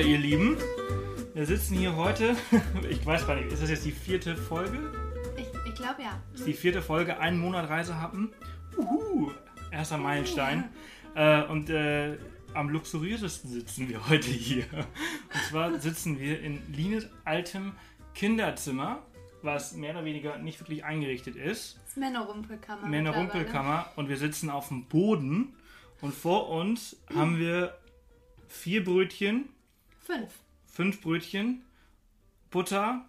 Kölle, ihr Lieben. Wir sitzen hier heute, ich weiß gar nicht, ist das jetzt die vierte Folge? Ich, ich glaube ja. Ist die vierte Folge, einen Monat Reise hatten. Uhu, erster Meilenstein. Äh, und äh, am luxuriösesten sitzen wir heute hier. Und zwar sitzen wir in Lines altem Kinderzimmer, was mehr oder weniger nicht wirklich eingerichtet ist. Das ist Männerrumpelkammer. Männerrumpelkammer. Und wir sitzen auf dem Boden. Und vor uns haben wir vier Brötchen, Fünf. fünf Brötchen, Butter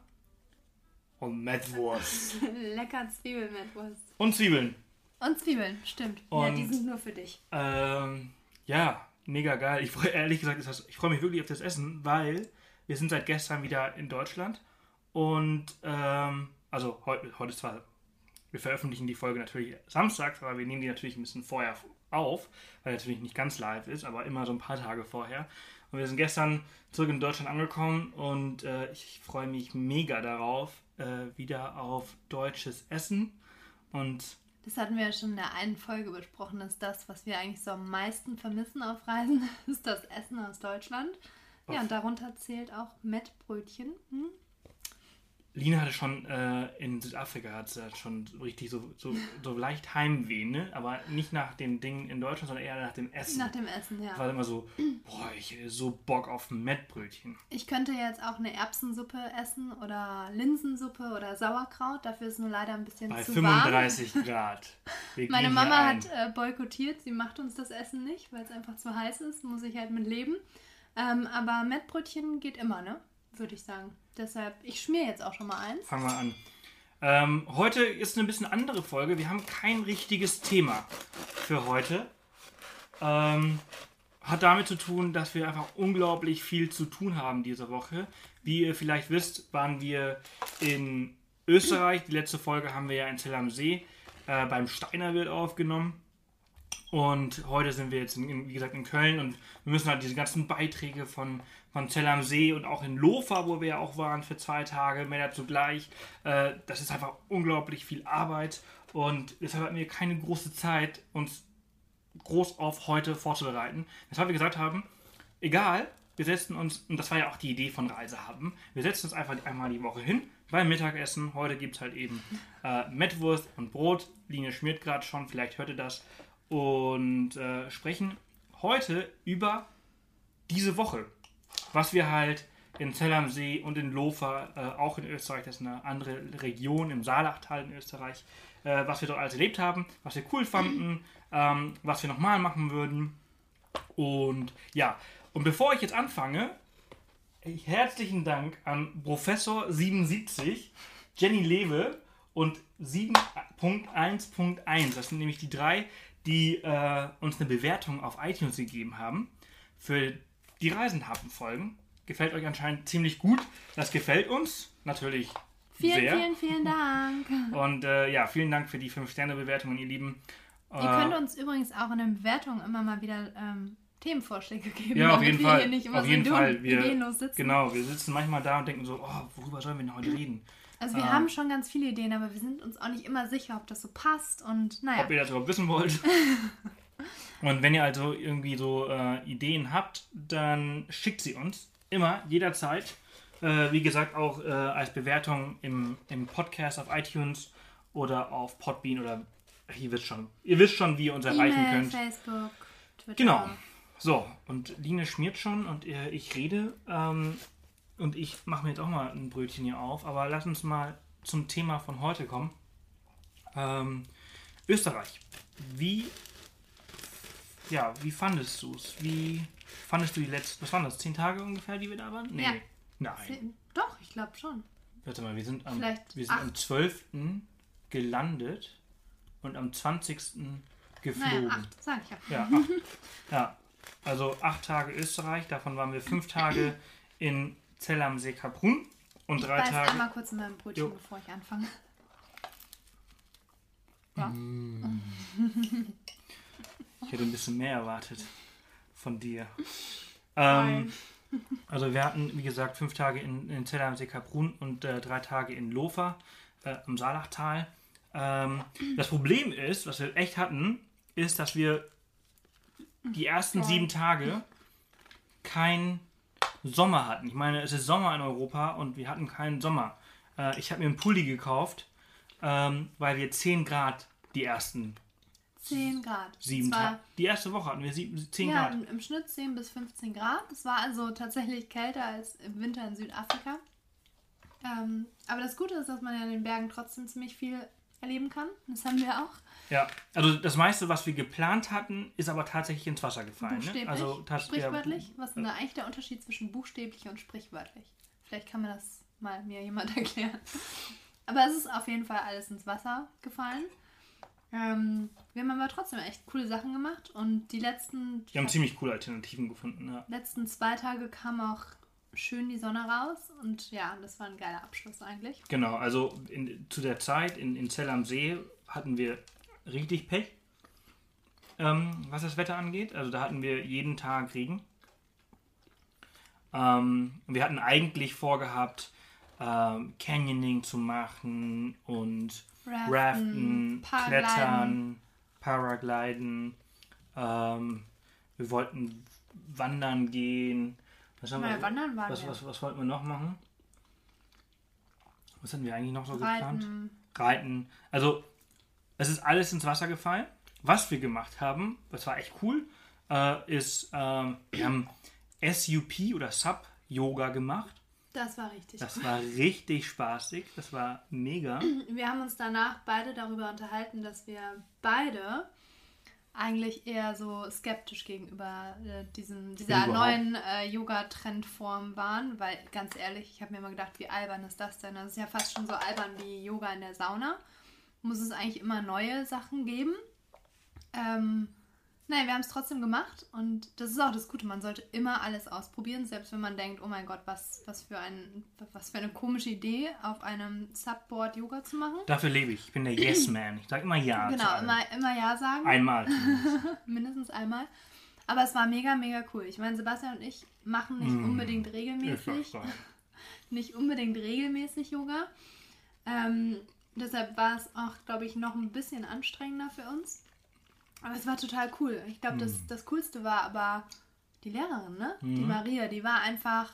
und Mettwurst. Lecker Zwiebelmettwurst. Und Zwiebeln. Und Zwiebeln, stimmt. ja, Und- die sind nur für dich. Ähm, ja, mega geil. Ich freue ehrlich gesagt, ich freue mich wirklich auf das Essen, weil wir sind seit gestern wieder in Deutschland und ähm, also heute, heute ist zwar, wir veröffentlichen die Folge natürlich samstags, aber wir nehmen die natürlich ein bisschen vorher auf, weil natürlich nicht ganz live ist, aber immer so ein paar Tage vorher. Und wir sind gestern zurück in Deutschland angekommen und äh, ich freue mich mega darauf, äh, wieder auf deutsches Essen und Das hatten wir ja schon in der einen Folge besprochen, dass das, was wir eigentlich so am meisten vermissen auf Reisen, ist das Essen aus Deutschland. Ja, und darunter zählt auch Mettbrötchen. Hm? Lina hatte schon äh, in Südafrika hat sie halt schon richtig so, so, so leicht Heimweh, ne? Aber nicht nach den Dingen in Deutschland, sondern eher nach dem Essen. Nach dem Essen, ja. War immer so, boah, ich hätte so Bock auf ein Mettbrötchen. Ich könnte jetzt auch eine Erbsensuppe essen oder Linsensuppe oder Sauerkraut. Dafür ist nur leider ein bisschen Bei zu 35 Grad. Meine Mama hat äh, boykottiert, sie macht uns das Essen nicht, weil es einfach zu heiß ist, muss ich halt mit leben. Ähm, aber Mettbrötchen geht immer, ne? Würde ich sagen. Deshalb, ich schmier jetzt auch schon mal eins. Fangen wir an. Ähm, heute ist eine bisschen andere Folge. Wir haben kein richtiges Thema für heute. Ähm, hat damit zu tun, dass wir einfach unglaublich viel zu tun haben diese Woche. Wie ihr vielleicht wisst, waren wir in Österreich. Die letzte Folge haben wir ja in Zell am See äh, beim Steinerwirt aufgenommen. Und heute sind wir jetzt, in, wie gesagt, in Köln und wir müssen halt diese ganzen Beiträge von, von Zell am See und auch in Lofa, wo wir ja auch waren für zwei Tage, mehr dazu gleich. Äh, das ist einfach unglaublich viel Arbeit und deshalb hatten wir keine große Zeit, uns groß auf heute vorzubereiten. Weshalb wir gesagt haben, egal, wir setzen uns, und das war ja auch die Idee von Reise haben, wir setzen uns einfach einmal die Woche hin beim Mittagessen. Heute gibt es halt eben äh, Mettwurst und Brot. Linie schmiert gerade schon, vielleicht hört ihr das. Und äh, sprechen heute über diese Woche. Was wir halt in Zell am See und in Lofa, äh, auch in Österreich, das ist eine andere Region im Saalachtal in Österreich, äh, was wir dort alles erlebt haben, was wir cool fanden, ähm, was wir nochmal machen würden. Und ja, und bevor ich jetzt anfange, herzlichen Dank an Professor 77, Jenny Lewe und 7.1.1. Das sind nämlich die drei, die äh, uns eine Bewertung auf iTunes gegeben haben für die Reisenhafen-Folgen. Gefällt euch anscheinend ziemlich gut. Das gefällt uns natürlich Vielen, sehr. vielen, vielen Dank. Und äh, ja, vielen Dank für die 5-Sterne-Bewertungen, ihr Lieben. Ihr könnt uns übrigens auch in den Bewertungen immer mal wieder ähm, Themenvorschläge geben, Ja, auf damit jeden wir Fall. hier nicht immer Auf so jeden dumm Fall. Wir, ideenlos sitzen. Genau, wir sitzen manchmal da und denken so, oh, worüber sollen wir denn heute reden? Also wir Ähm. haben schon ganz viele Ideen, aber wir sind uns auch nicht immer sicher, ob das so passt und naja. ob ihr das überhaupt wissen wollt. Und wenn ihr also irgendwie so äh, Ideen habt, dann schickt sie uns immer, jederzeit. Äh, wie gesagt, auch äh, als Bewertung im, im Podcast auf iTunes oder auf Podbean oder ihr wisst schon, ihr wisst schon, wie ihr uns erreichen könnt. Facebook, Twitter. Genau. So, und Line schmiert schon und äh, ich rede ähm, und ich mache mir jetzt auch mal ein Brötchen hier auf, aber lass uns mal zum Thema von heute kommen. Ähm, Österreich. Wie, ja, wie fandest du es? Wie fandest du die letzten, was waren das, zehn Tage ungefähr, die wir da waren? Nee. Ja. Nein. Zehn- Doch, ich glaube schon. Warte mal, wir sind am, Vielleicht wir sind am acht. 12. gelandet und am 20. geflogen. Naja, acht, sag ich ja. Ja, acht. ja, also acht Tage Österreich, davon waren wir fünf Tage in Zell am See Kaprun und Ich drei beiß Tage. einmal kurz in meinem Brötchen, Jo. bevor ich anfange. Ja. Ich hätte ein bisschen mehr erwartet von dir. Ähm, also wir hatten, wie gesagt, fünf Tage in, in Zell am See Kaprun und äh, drei Tage in Lofa äh, am Saalachtal. Ähm, das Problem ist, was wir echt hatten, ist, dass wir die ersten sieben Tage keinen Sommer hatten. Ich meine, es ist Sommer in Europa und wir hatten keinen Sommer. Äh, ich habe mir einen Pulli gekauft, ähm, weil wir 10 Grad die ersten 10 Grad. sieben Tage. Die erste Woche hatten wir sieben, 10 Ja, Grad. im, im Schnitt 10 bis 15 Grad. Es war also tatsächlich kälter als im Winter in Südafrika. Ähm, aber das Gute ist, dass man ja in den Bergen trotzdem ziemlich viel erleben kann. Das haben wir auch. Ja, also das meiste, was wir geplant hatten, ist aber tatsächlich ins Wasser gefallen. Ne? Buchstäblich, Also tats- sprichwörtlich. Was ist denn da eigentlich der Unterschied zwischen buchstäblich und sprichwörtlich? Vielleicht kann mir das mal mir jemand erklären. Aber es ist auf jeden Fall alles ins Wasser gefallen. Ähm, wir haben aber trotzdem echt coole Sachen gemacht und die letzten, Wir haben ziemlich coole Alternativen gefunden. Ja. letzten zwei Tage kam auch schön die Sonne raus und ja, das war ein geiler Abschluss eigentlich. Genau, also in, zu der Zeit in, in Zell am See hatten wir richtig Pech, ähm, was das Wetter angeht. Also da hatten wir jeden Tag Regen. Ähm, wir hatten eigentlich vorgehabt, ähm, Canyoning zu machen und Raften, Raften, Paragliden. Klettern, Paragliden. Ähm, wir wollten wandern gehen. Was, haben wir, wandern waren was, was, was wollten wir noch machen? Was hatten wir eigentlich noch so geplant? Reiten. Reiten. Also, es ist alles ins Wasser gefallen. Was wir gemacht haben, das war echt cool, äh, ist, ähm, wir haben SUP oder Sub-Yoga gemacht. Das war richtig Das war richtig spaßig. Das war mega. Wir haben uns danach beide darüber unterhalten, dass wir beide eigentlich eher so skeptisch gegenüber äh, diesem, dieser überhaupt- neuen äh, Yoga-Trendform waren, weil ganz ehrlich, ich habe mir immer gedacht, wie albern ist das denn? Das ist ja fast schon so albern wie Yoga in der Sauna. Muss es eigentlich immer neue Sachen geben? Ähm, nein, wir haben es trotzdem gemacht und das ist auch das Gute. Man sollte immer alles ausprobieren, selbst wenn man denkt, oh mein Gott, was, was, für, ein, was für eine komische Idee, auf einem Subboard Yoga zu machen. Dafür lebe ich. Ich bin der Yes-Man. Ich sage immer Ja. Genau, immer, immer Ja sagen, Einmal. mindestens einmal. Aber es war mega, mega cool. Ich meine, Sebastian und ich machen nicht Mm. unbedingt regelmäßig, nicht unbedingt regelmäßig Yoga. Ähm, deshalb war es auch, glaube ich, noch ein bisschen anstrengender für uns. Aber es war total cool. Ich glaube, das, das Coolste war aber die Lehrerin, ne? Die Mhm. Maria, die war einfach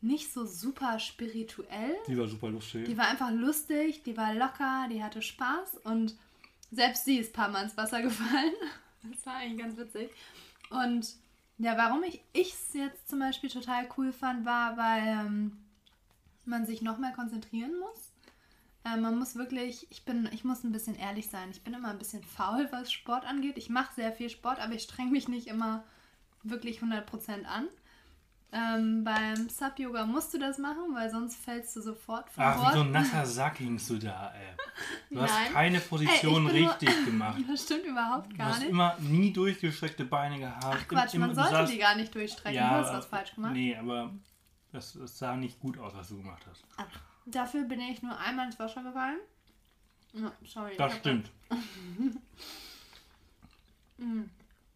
nicht so super spirituell. Die war super lustig. Die war einfach lustig, die war locker, die hatte Spaß und selbst sie ist ein paar Mal ins Wasser gefallen. Das war eigentlich ganz witzig. Und ja, warum ich es jetzt zum Beispiel total cool fand, war, weil ähm, man sich noch mehr konzentrieren muss. Äh, man muss wirklich, ich bin, ich muss ein bisschen ehrlich sein. Ich bin immer ein bisschen faul, was Sport angeht. Ich mache sehr viel Sport, aber ich streng mich nicht immer wirklich 100% an. Ähm, beim Sub-Yoga musst du das machen, weil sonst fällst du sofort von Ach, wie so ein nasser Sack hingst du da, ey. Du hast Nein. keine Ey, Position ich bin richtig gemacht. Das stimmt überhaupt Du gar hast nicht. immer nie durchgestreckte Beine gehabt. Ach Quatsch, Im- man im- sollte du saßt- die gar nicht durchstrecken. du hast was falsch gemacht. Nee, aber das, das sah nicht gut aus, was du gemacht hast. Ach, dafür bin ich nur einmal ins Wasser gefallen. Ja, sorry. Das stimmt.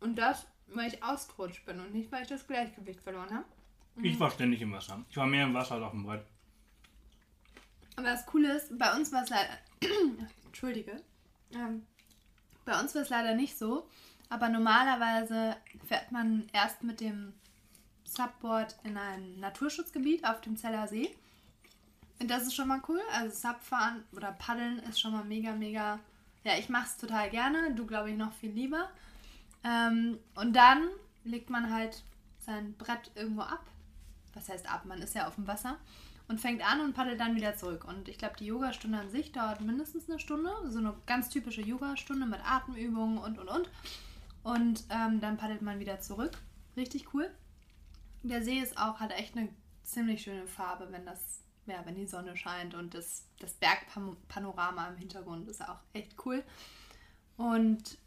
Und das, weil ich ausgerutscht bin und nicht, weil ich das Gleichgewicht verloren habe. Mhm. Ich war ständig im Wasser. Ich war mehr im Wasser als auf dem Brett. Aber das Coole ist, bei uns war es leider. Entschuldige. Ähm, bei uns war es leider nicht so. Aber normalerweise fährt man erst mit dem Subboard in ein Naturschutzgebiet auf dem Zeller See. Das ist schon mal cool. Also Subfahren oder Paddeln ist schon mal mega, mega. Ja, ich mache es total gerne. Du glaube ich noch viel lieber. Ähm, und dann legt man halt sein Brett irgendwo ab. Was heißt ab? Man ist ja auf dem Wasser und fängt an und paddelt dann wieder zurück. Und ich glaube, die Yogastunde an sich dauert mindestens eine Stunde. So eine ganz typische Yogastunde mit Atemübungen und und und. Und ähm, dann paddelt man wieder zurück. Richtig cool. Der See ist auch, hat echt eine ziemlich schöne Farbe, wenn das, ja, wenn die Sonne scheint und das, das Bergpanorama im Hintergrund ist auch echt cool. Und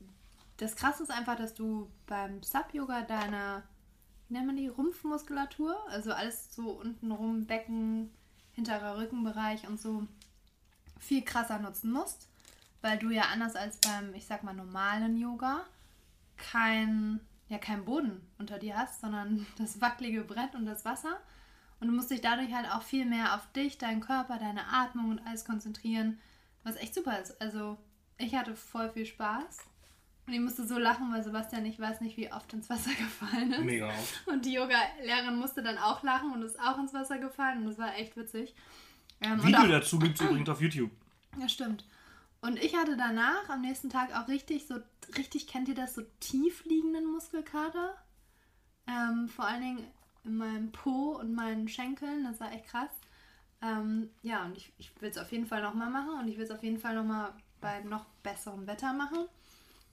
das krasse ist einfach, dass du beim Sub-Yoga deine, wie nennt man die, Rumpfmuskulatur, also alles so unten rum, Becken, hinterer Rückenbereich und so, viel krasser nutzen musst, weil du ja anders als beim, ich sag mal, normalen Yoga kein, ja, kein Boden unter dir hast, sondern das wackelige Brett und das Wasser. Und du musst dich dadurch halt auch viel mehr auf dich, deinen Körper, deine Atmung und alles konzentrieren, was echt super ist. Also ich hatte voll viel Spaß. Und ich musste so lachen, weil Sebastian, ich weiß nicht, wie oft ins Wasser gefallen ist. Mega oft. Und die Yoga-Lehrerin musste dann auch lachen und ist auch ins Wasser gefallen. Und das war echt witzig. Ähm, Video auch, dazu gibt es übrigens auf YouTube. ja, stimmt. Und ich hatte danach am nächsten Tag auch richtig so, richtig, kennt ihr das, so tief liegenden Muskelkater? Ähm, vor allen Dingen in meinem Po und meinen Schenkeln, das war echt krass. Ähm, ja, und ich, ich will es auf jeden Fall nochmal machen und ich will es auf jeden Fall nochmal bei noch besserem Wetter machen,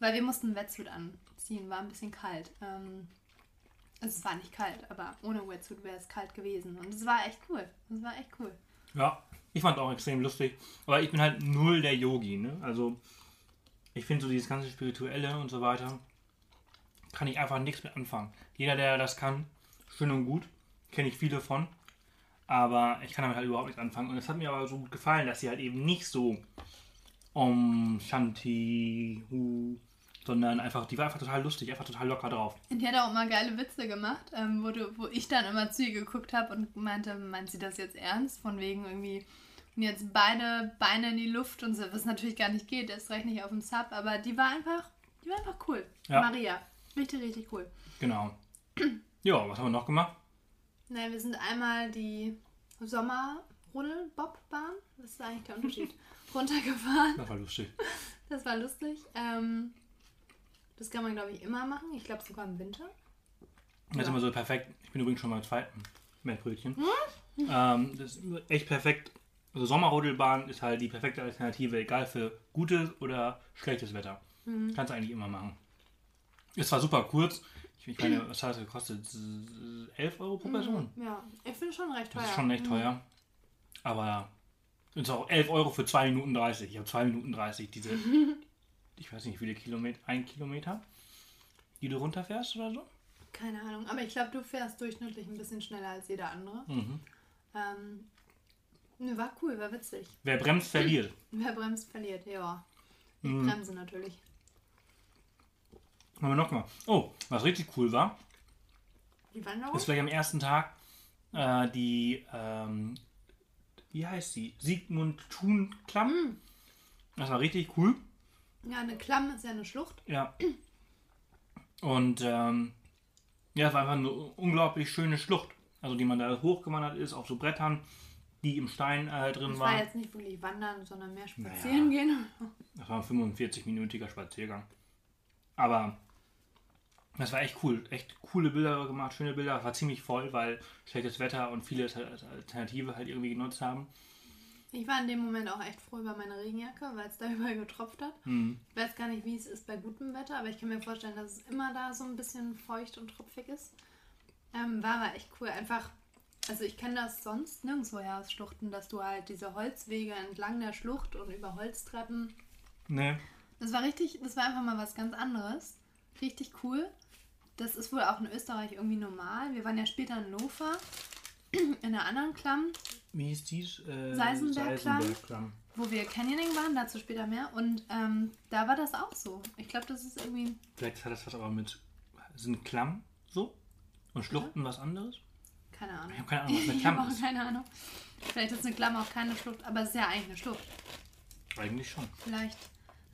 weil wir mussten ein Wetsuit anziehen, war ein bisschen kalt. Ähm, also es war nicht kalt, aber ohne Wetsuit wäre es kalt gewesen und es war echt cool. Es war echt cool. Ja, ich fand auch extrem lustig. Aber ich bin halt null der Yogi, ne? Also, ich finde so dieses ganze Spirituelle und so weiter, kann ich einfach nichts mit anfangen. Jeder, der das kann, schön und gut. Kenne ich viele von. Aber ich kann damit halt überhaupt nichts anfangen. Und es hat mir aber so gut gefallen, dass sie halt eben nicht so Om Shanti Hu, sondern einfach, die war einfach total lustig, einfach total locker drauf. Und die hat auch mal geile Witze gemacht, ähm, wo, du, wo ich dann immer zu ihr geguckt habe und meinte, meint sie das jetzt ernst? Von wegen irgendwie, und jetzt beide Beine in die Luft und so, was natürlich gar nicht geht, erst recht nicht auf dem Sub, aber die war einfach, die war einfach cool. Ja. Maria, richtig, richtig cool. Genau. Ja, was haben wir noch gemacht? Naja, wir sind einmal die Sommerrodelbobbahn, was ist eigentlich der Unterschied? Runtergefahren. Das war lustig. Das war lustig. Ähm, das kann man, glaube ich, immer machen. Ich glaube sogar im Winter. Das ist immer so perfekt. Ich bin übrigens schon mal zweiten Mettbrötchen. Hm? Ähm, das ist echt perfekt. Also Sommerrodelbahn ist halt die perfekte Alternative, egal für gutes oder schlechtes Wetter. Mhm. Kannst du eigentlich immer machen. Ist zwar super kurz. Ich, meine, was hat das gekostet? 11 Euro pro Person. Ja, ich finde schon recht teuer. Das ist schon echt teuer. Aber es ist auch 11 Euro für 2 Minuten 30. Ich habe 2 Minuten 30. Diese, ich weiß nicht, wie viele Kilometer, ein Kilometer, die du runterfährst oder so. Keine Ahnung, aber ich glaube, du fährst durchschnittlich ein bisschen schneller als jeder andere. Mhm. Ähm, ne, war cool, war witzig. Wer bremst, verliert. Wer bremst, verliert, ja. Ich Mhm. bremse natürlich. Haben wir noch gemacht? Oh, was richtig cool war, Die Wanderung? ist gleich am ersten Tag äh, die, ähm, wie heißt sie? Sigmund Thun Klamm. Das war richtig cool. Ja, eine Klamm ist ja eine Schlucht. Ja. Und ähm, ja, es war einfach eine unglaublich schöne Schlucht. Also die man da hochgewandert ist, auf so Brettern, die im Stein äh, drin Das war waren. jetzt nicht wirklich wandern, sondern mehr spazieren gehen. Das war ein 45-minütiger Spaziergang. Aber das war echt cool. Echt coole Bilder gemacht, schöne Bilder. War ziemlich voll, weil schlechtes Wetter und viele Alternative halt irgendwie genutzt haben. Ich war in dem Moment auch echt froh über meine Regenjacke, weil es da überall getropft hat. Hm. Ich weiß gar nicht, wie es ist bei gutem Wetter, aber ich kann mir vorstellen, dass es immer da so ein bisschen feucht und tropfig ist. Ähm, war aber echt cool. Einfach, also ich kenne das sonst nirgendwo her aus Schluchten, dass du halt diese Holzwege entlang der Schlucht und über Holztreppen. Ne, Das war richtig, das war einfach mal was ganz anderes. Richtig cool. Das ist wohl auch in Österreich irgendwie normal. Wir waren ja später in Lofa, in einer anderen Klamm, wie hieß dies? Äh, Seisenbergklamm. Seisenbergklamm. wo wir Canyoning waren, dazu später mehr. Und ähm, da war das auch so. Ich glaube, das ist irgendwie. Vielleicht hat das was aber mit. Sind Klamm so? Und Schluchten was anderes? Keine Ahnung. Ich habe keine Ahnung, was eine Ich habe Klamm auch ist. keine Ahnung. Vielleicht ist eine Klamm auch keine Schlucht, aber es ist ja eigentlich eine Schlucht. Eigentlich schon. Vielleicht.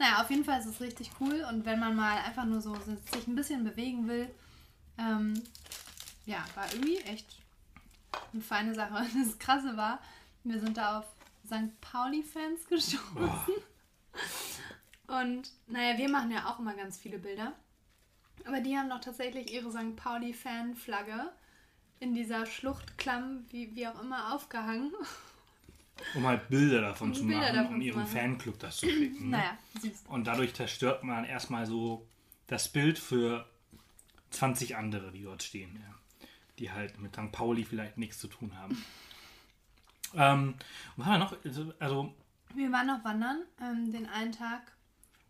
Naja, auf jeden Fall ist es richtig cool und wenn man mal einfach nur so sich ein bisschen bewegen will, ähm, ja, war irgendwie echt eine feine Sache. Das Krasse war, wir sind da auf St. Pauli-Fans gestoßen. Und naja, wir machen ja auch immer ganz viele Bilder. Aber die haben doch tatsächlich ihre St. Pauli-Fan-Flagge in dieser Schluchtklamm, wie, wie auch immer, aufgehangen. Um halt Bilder davon Um zu Bilder machen, davon um ihrem machen. Fanclub das zu schicken. Ne? Naja, siehst Und dadurch zerstört man erstmal so das Bild für 20 andere, die dort stehen, ja. die halt mit St. Pauli vielleicht nichts zu tun haben. ähm, was haben wir noch? Also, Also, Wir waren noch wandern, ähm, den einen Tag.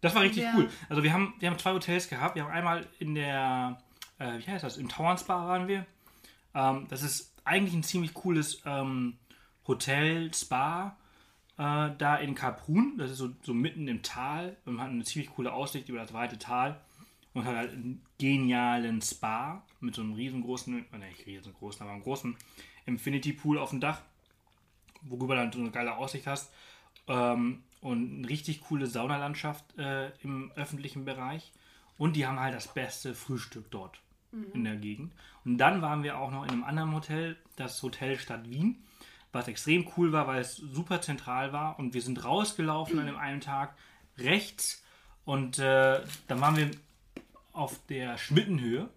das war richtig cool. Also, wir haben, wir haben zwei Hotels gehabt. Wir haben einmal in der, äh, wie heißt das, im Tauern Spa waren wir. Ähm, das ist eigentlich ein ziemlich cooles ähm, Hotel, Spa, äh, da in Kaprun. Das ist so, so mitten im Tal. Und man hat eine ziemlich coole Aussicht über das weite Tal. Und hat halt einen genialen Spa mit so einem riesengroßen, oh, nicht riesengroßen, aber einem großen Infinity Pool auf dem Dach, worüber du dann so eine geile Aussicht hast. Ähm, und eine richtig coole Saunalandschaft äh, im öffentlichen Bereich. Und die haben halt das beste Frühstück dort in der Gegend. Und dann waren wir auch noch in einem anderen Hotel, das Hotel Stadt Wien, was extrem cool war, weil es super zentral war. Und wir sind rausgelaufen an dem einen Tag rechts und äh, dann waren wir auf der Schmittenhöhe,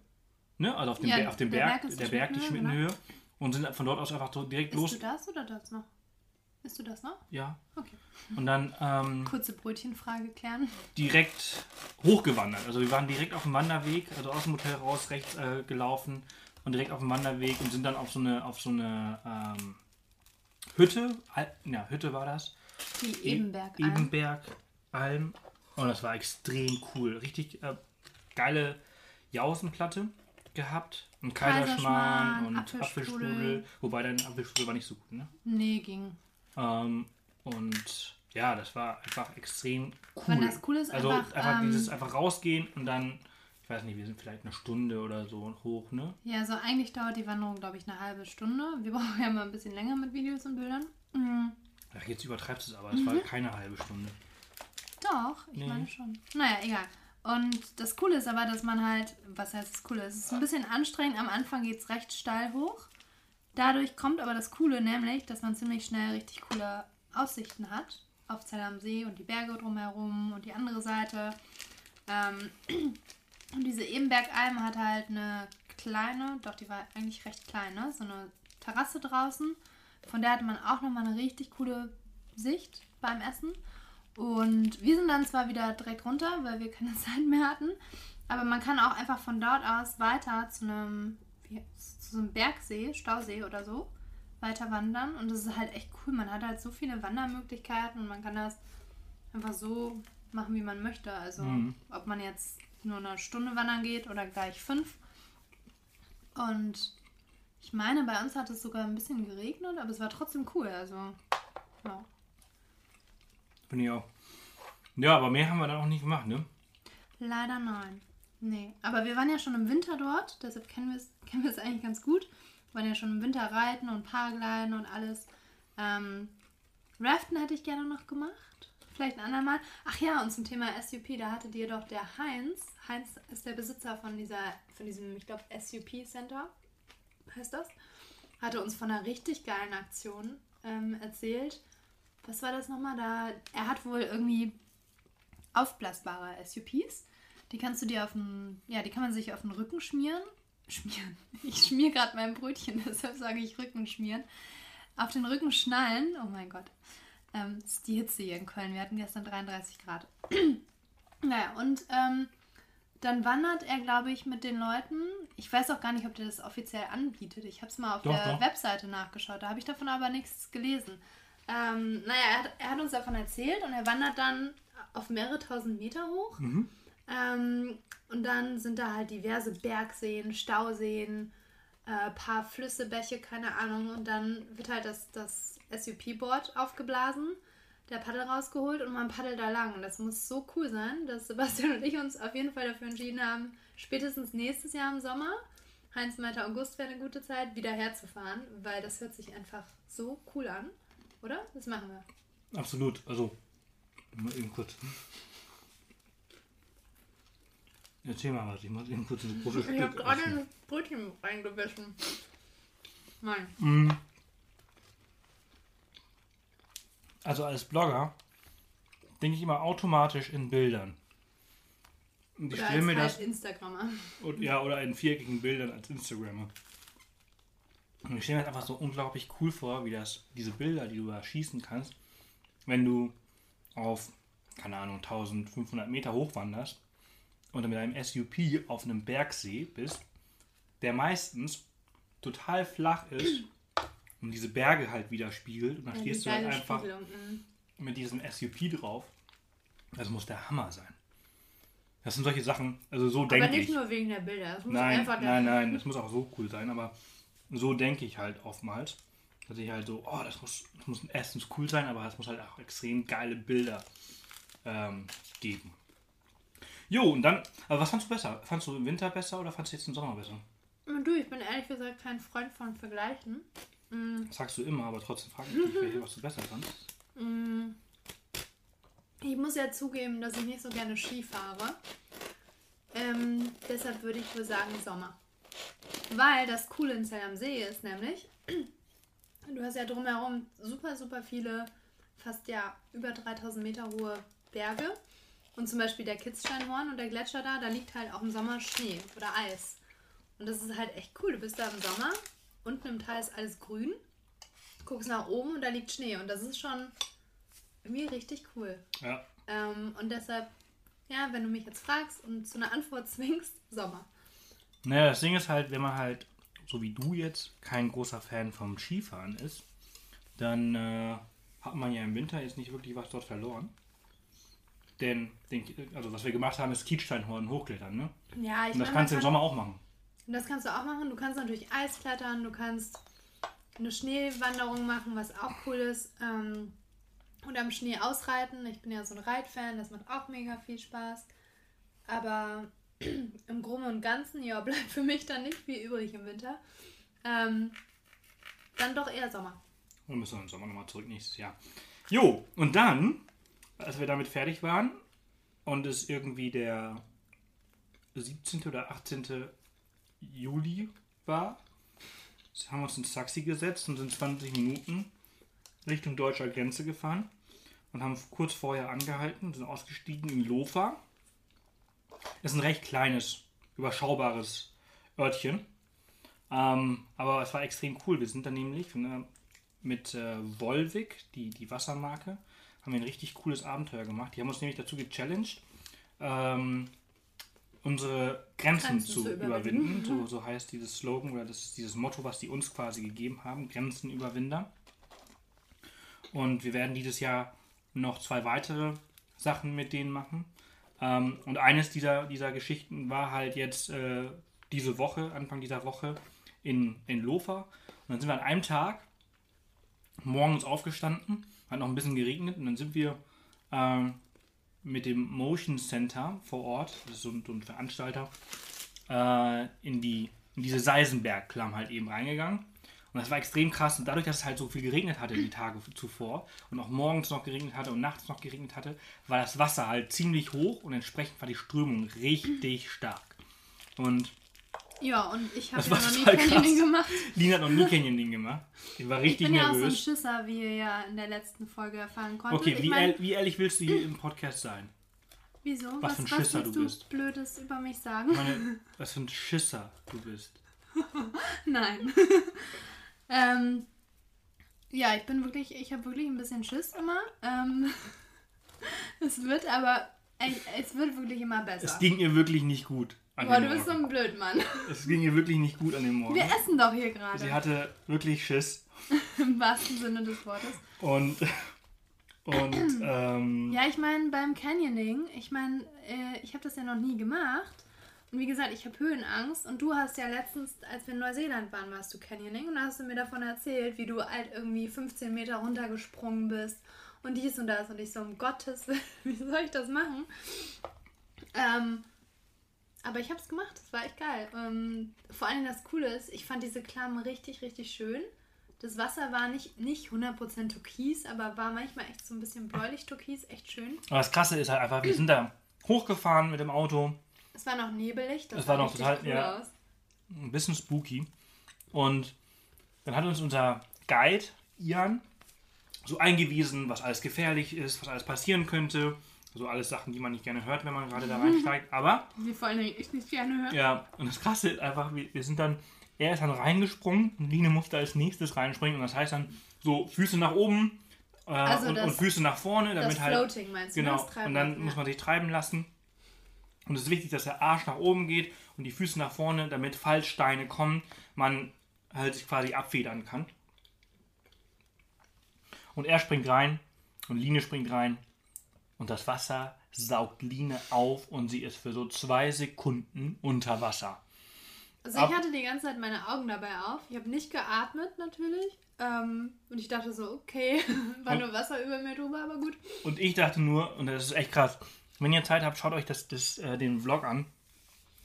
ne? also auf dem, Ja, auf dem der Berg, Berg ist die der Berg, die Schmittenhöhe, Schmittenhöhe und sind von dort aus einfach so direkt Isst los. du das oder das noch? Isst du das noch? Ja. Okay. Und dann ähm, Kurze Brötchenfrage klären. direkt hochgewandert. Also wir waren direkt auf dem Wanderweg, also aus dem Hotel raus rechts äh, gelaufen und direkt auf dem Wanderweg und sind dann auf so eine, auf so eine ähm, Hütte, Al ja, Hütte war das. Die Ebenberg. Ebenbergalm. Und das war extrem cool. Richtig äh, geile Jausenplatte gehabt. Und Kaiserschmarrn Kaiserschmarrn, und Apfelstrudel. Apfelstrudel. Wobei dein Apfelstrudel war nicht so gut, ne? Nee, ging. Ähm, und ja, das war einfach extrem cool. Wenn das cool ist, also einfach, einfach ähm, dieses einfach rausgehen und dann, ich weiß nicht, wir sind vielleicht eine Stunde oder so hoch, ne? Ja, so eigentlich dauert die Wanderung, glaube ich, eine halbe Stunde. Wir brauchen ja mal ein bisschen länger mit Videos und Bildern. Mhm. Ach, jetzt übertreibst du es aber, es war keine halbe Stunde. Doch, ich Nee. meine schon. Naja, egal. Und das Coole ist aber, dass man halt, was heißt das Coole? Es ist ein bisschen anstrengend. Am Anfang geht es recht steil hoch. Dadurch kommt aber das Coole, nämlich, dass man ziemlich schnell richtig coole Aussichten hat. Auf Zell am See und die Berge drumherum und die andere Seite. Ähm, und diese Ebenbergalm hat halt eine kleine, doch die war eigentlich recht klein, ne? So eine Terrasse draußen. Von der hatte man auch nochmal eine richtig coole Sicht beim Essen. Und wir sind dann zwar wieder direkt runter, weil wir keine Zeit mehr hatten, aber man kann auch einfach von dort aus weiter zu einem, zu so einem Bergsee, Stausee oder so, weiter wandern. Und das ist halt echt cool. Man hat halt so viele Wandermöglichkeiten und man kann das einfach so machen, wie man möchte. Also Mhm. ob man jetzt nur eine Stunde wandern geht oder gleich fünf. Und ich meine, bei uns hat es sogar ein bisschen geregnet, aber es war trotzdem cool. Also, ja. Finde ich auch. Ja, aber mehr haben wir dann auch nicht gemacht, ne? Leider nein. Nee. Aber wir waren ja schon im Winter dort, deshalb kennen wir es kennen eigentlich ganz gut. Wir waren ja schon im Winter reiten und Paragliden und alles. Ähm, Raften hätte ich gerne noch gemacht. Vielleicht ein andermal. Ach ja, und zum Thema SUP, da hatte dir doch der Heinz, Heinz ist der Besitzer von dieser, von diesem, ich glaube, SUP Center, heißt das, hatte uns von einer richtig geilen Aktion ähm, erzählt. Was war das nochmal? Da, er hat wohl irgendwie aufblasbare SUPs. Die kannst du dir auf den, ja, die kann man sich auf den Rücken schmieren. Schmieren. Ich schmier gerade mein Brötchen, deshalb sage ich Rücken schmieren. Auf den Rücken schnallen. Oh mein Gott. Ähm, ist die Hitze hier in Köln. Wir hatten gestern 33 Grad. naja, und ähm, dann wandert er, glaube ich, mit den Leuten. Ich weiß auch gar nicht, ob der das offiziell anbietet. Ich habe es mal auf Doch, der doch. Webseite nachgeschaut. Da habe ich davon aber nichts gelesen. Ähm, naja, er hat, er hat uns davon erzählt und er wandert dann auf mehrere tausend Meter hoch. Mhm. Ähm, und dann sind da halt diverse Bergseen, Stauseen, äh, paar Flüsse, Bäche, keine Ahnung. Und dann wird halt das, das SUP-Board aufgeblasen, der Paddel rausgeholt und man paddelt da lang. Und das muss so cool sein, dass Sebastian und ich uns auf jeden Fall dafür entschieden haben, spätestens nächstes Jahr im Sommer, Heinz meinte, August wäre eine gute Zeit, wieder herzufahren, weil das hört sich einfach so cool an. Oder? Das machen wir. Absolut. Also, mal eben kurz. Erzähl mal was, ich muss eben kurz ins große Ich habe gerade ein Brötchen reingebissen. Nein. Mm. Also als Blogger denke ich immer automatisch in Bildern. Und ich stelle mir das halt Instagrammer. Und, ja, oder in viereckigen Bildern als Instagrammer. Und ich stelle mir das einfach so unglaublich cool vor, wie das, diese Bilder, die du da schießen kannst, wenn du auf, keine Ahnung, 1500 Meter hochwanderst und dann mit einem SUP auf einem Bergsee bist, der meistens total flach ist und diese Berge halt widerspiegelt. Und dann Ja, stehst du halt einfach Spiegelung, mhm. mit diesem SUP drauf. Das muss der Hammer sein. Das sind solche Sachen, also so denke Aber ich. nicht nur wegen der Bilder. Nein, nein, nein, das muss auch so cool sein, aber so denke ich halt oftmals. Dass ich halt so, oh, das muss, das muss erstens cool sein, aber es muss halt auch extrem geile Bilder ähm, geben. Jo, und dann, aber was fandst du besser? Fandst du im Winter besser oder fandst du jetzt im Sommer besser? Du, ich bin ehrlich gesagt kein Freund von Vergleichen. Mm, Das sagst du immer, aber trotzdem frage ich dich, welche, was du besser fandst. mm. Ich muss ja zugeben, dass ich nicht so gerne Ski fahre. Ähm, deshalb würde ich wohl sagen Sommer. Weil das Coole in Zell am See ist nämlich, du hast ja drumherum super, super viele, fast ja über 3000 Meter hohe Berge. Und zum Beispiel der Kitzsteinhorn und der Gletscher da, da liegt halt auch im Sommer Schnee oder Eis. Und das ist halt echt cool. Du bist da im Sommer, unten im Tal ist alles grün, guckst nach oben und da liegt Schnee. Und das ist schon irgendwie richtig cool. Ja. Ähm, und deshalb, ja, wenn du mich jetzt fragst und zu einer Antwort zwingst, Sommer. Naja, das Ding ist halt, wenn man halt, so wie du jetzt, kein großer Fan vom Skifahren ist, dann äh, hat man ja im Winter jetzt nicht wirklich was dort verloren. Denn, den, also was wir gemacht haben, ist Kiezsteinhorn hochklettern, ne? Ja, ich Und das meine, kannst du im man Sommer auch machen. Und das kannst du auch machen. Du kannst natürlich Eis klettern, du kannst eine Schneewanderung machen, was auch cool ist. Ähm, und am Schnee ausreiten. Ich bin ja so ein Reitfan, das macht auch mega viel Spaß. Aber im Groben und Ganzen, ja, bleibt für mich dann nicht viel übrig im Winter. Ähm, dann doch eher Sommer. Dann müssen wir im Sommer nochmal zurück nächstes Jahr. Jo, und dann, als wir damit fertig waren und es irgendwie der 17. oder 18. Juli war, haben wir uns ins Taxi gesetzt und sind 20 Minuten Richtung deutscher Grenze gefahren und haben kurz vorher angehalten, sind ausgestiegen in Lofa. Das ist ein recht kleines, überschaubares Örtchen. Ähm, aber es war extrem cool. Wir sind dann nämlich ne, mit äh, Volvic, die, die Wassermarke, haben wir ein richtig cooles Abenteuer gemacht. Die haben uns nämlich dazu gechallenged, ähm, unsere Grenzen, Grenzen zu, zu überwinden. überwinden. So, so heißt dieses Slogan oder das dieses Motto, was die uns quasi gegeben haben: Grenzenüberwinder. Und wir werden dieses Jahr noch zwei weitere Sachen mit denen machen. Ähm, und eines dieser, dieser Geschichten war halt jetzt äh, diese Woche, Anfang dieser Woche in, in Lofa. Und dann sind wir an einem Tag morgens aufgestanden, hat noch ein bisschen geregnet und dann sind wir ähm, mit dem Motion Center vor Ort, das ist so ein, so ein Veranstalter, äh, in, die, in diese Seisenbergklamm halt eben reingegangen. Und das war extrem krass. Und dadurch, dass es halt so viel geregnet hatte die Tage zuvor und auch morgens noch geregnet hatte und nachts noch geregnet hatte, war das Wasser halt ziemlich hoch und entsprechend war die Strömung richtig stark. Und Ja, und ich habe ja noch nie. Canyoning gemacht. Lina hat noch nie Canyoning gemacht. Ich war Ich richtig bin ja auch so ein nervös. Schisser, wie ihr ja in der letzten Folge erfahren konntet. Okay, ich wie, mein, ehr, wie ehrlich willst du hier im Podcast sein? wieso? was für ein Schisser du bist. Blödes über mich sagen? Ich meine, was für ein Schisser du bist. Nein. ähm, ja, ich bin wirklich, ich habe wirklich ein bisschen Schiss immer. Ähm, es wird aber, ey, es wird wirklich immer Es besser. ging ihr wirklich nicht gut Boah, du bist so ein Blödmann. Es ging ihr wirklich nicht gut an dem Morgen. Wir essen doch hier Sie gerade. hatte wirklich Schiss. Im wahrsten Sinne des Wortes. Und, und ähm, Ja, ich meine, beim Canyoning, ich meine, äh, ich habe das ja noch nie gemacht. Und wie gesagt, ich habe Höhenangst. Und du hast ja letztens, als wir in Neuseeland waren, warst du Canyoning. Und da hast du mir davon erzählt, wie du halt irgendwie 15 Meter runtergesprungen bist. Und dies und das. Und ich so, um Gottes Willen, wie soll ich das machen? Ähm, aber ich habe es gemacht. Das war echt geil. Ähm, vor allem das Coole ist, ich fand diese Klamm richtig, richtig schön. Das Wasser war nicht, nicht 100% türkis, aber war manchmal echt so ein bisschen bläulich-türkis. Echt schön. aber das Krasse ist halt einfach, wir sind da hochgefahren mit dem Auto. Es war noch nebelig. Das Es war noch total- ja. aus. ein bisschen spooky. Und dann hat uns unser Guide, Ian, so eingewiesen, was alles gefährlich ist, was alles passieren könnte. Also alles Sachen, die man nicht gerne hört, wenn man gerade da reinsteigt. Aber, Die vor allen Dingen ich nicht gerne höre. ja, und das Krasse ist einfach, wir, wir sind dann, er ist dann reingesprungen und Line musste als nächstes reinspringen. Und das heißt dann so Füße nach oben äh, Also und, das- und Füße nach vorne, Das damit halt Floating meinst du? ne? Genau, Das und dann muss man sich treiben lassen. Und es ist wichtig, dass der Arsch nach oben geht und die Füße nach vorne, damit falls Steine kommen, man halt sich quasi abfedern kann. Und er springt rein und Line springt rein und das Wasser saugt Line auf und sie ist für so zwei Sekunden unter Wasser. Also Ab- ich hatte die ganze Zeit meine Augen dabei auf. Ich habe nicht geatmet natürlich. Ähm, und ich dachte so, okay, war nur Wasser über mir drüber, aber gut. Und ich dachte nur, und das ist echt krass, wenn ihr Zeit habt, schaut euch das, das, äh, den Vlog an.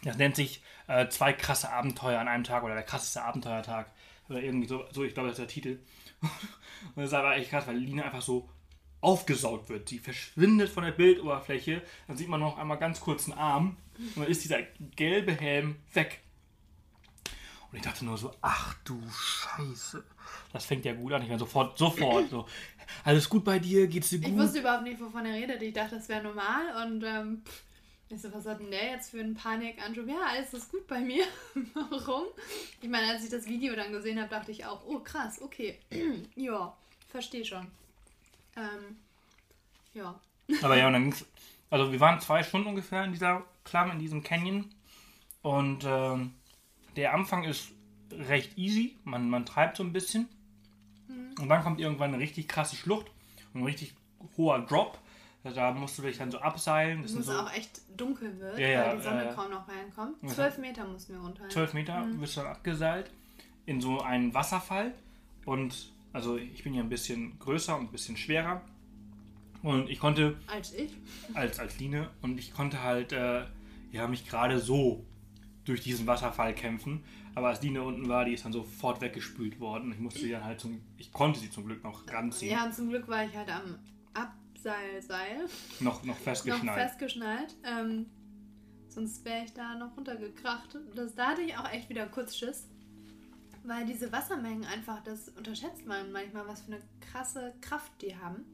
Das nennt sich äh, zwei krasse Abenteuer an einem Tag oder der krasseste Abenteuertag. Oder irgendwie so, so ich glaube, das ist der Titel. Und das ist aber echt krass, weil Lina einfach so aufgesaugt wird. Sie verschwindet von der Bildoberfläche. Dann sieht man noch einmal ganz kurz einen Arm Und dann ist dieser gelbe Helm weg. Und ich dachte nur so, ach du Scheiße. Das fängt ja gut an. Ich meine, sofort, sofort. So, alles gut bei dir? Geht's dir Ich gut? wusste überhaupt nicht, wovon er redet. Ich dachte, das wäre normal. Und ähm, ich so, was hat denn der jetzt für einen Panikanschub? Ja, alles ist gut bei mir. Warum? Ich meine, als ich das Video dann gesehen habe, dachte ich auch, oh krass, okay. ja, verstehe schon. Ähm, ja. Aber ja, und dann ging's. Also wir waren zwei Stunden ungefähr in dieser Klamm, in diesem Canyon. Und ähm, der Anfang ist recht easy. Man, man treibt so ein bisschen. Und dann kommt irgendwann eine richtig krasse Schlucht und ein richtig hoher Drop. Da musst du dich dann so abseilen. Das muss auch echt dunkel wird, Ja, ja, weil die Sonne äh, kaum noch reinkommt. Zwölf Meter mussten wir runter. 12 Meter, wirst du dann abgeseilt in so einen Wasserfall. Und also ich bin ja ein bisschen größer und ein bisschen schwerer. Und ich konnte Als ich. als, als Line und ich konnte halt äh, ja, mich gerade so durch diesen Wasserfall kämpfen. Aber als Line unten war, die ist dann sofort weggespült worden. Ich musste sie dann halt zum, ich konnte sie zum Glück noch ranziehen, Ja, und zum Glück war ich halt am Abseilseil noch, noch noch festgeschnallt. festgeschnallt. Ähm, sonst wäre ich da noch runtergekracht. Das, da hatte ich auch echt wieder kurz Schiss. Weil diese Wassermengen einfach, das unterschätzt man manchmal, was für eine krasse Kraft die haben.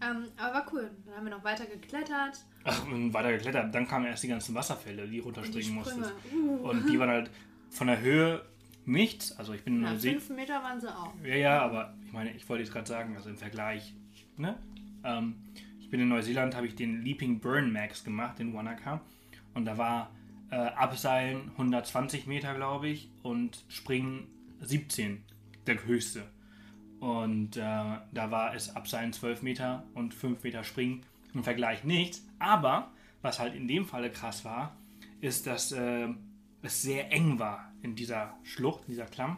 Ähm, aber war cool. Dann haben wir noch weiter geklettert. Ach, und weiter geklettert. Dann kamen erst die ganzen Wasserfälle, die runterspringen musstest. Uh. Und die waren halt von der Höhe nichts. Also ich bin in Na, fünf Meter waren sie auch. Ja, ja, aber ich meine, ich wollte jetzt gerade sagen, also im Vergleich, ne? Ähm, ich bin in Neuseeland, habe ich den Leaping Burn Max gemacht, den Wanaka. Und da war äh, Abseilen 120 Meter, glaube ich, und Springen 17, der höchste. Und äh, da war es Abseilen 12 Meter und 5 Meter Springen. Im Vergleich nichts. Aber, was halt in dem Falle krass war, ist, dass äh, es sehr eng war in dieser Schlucht, in dieser Klamm.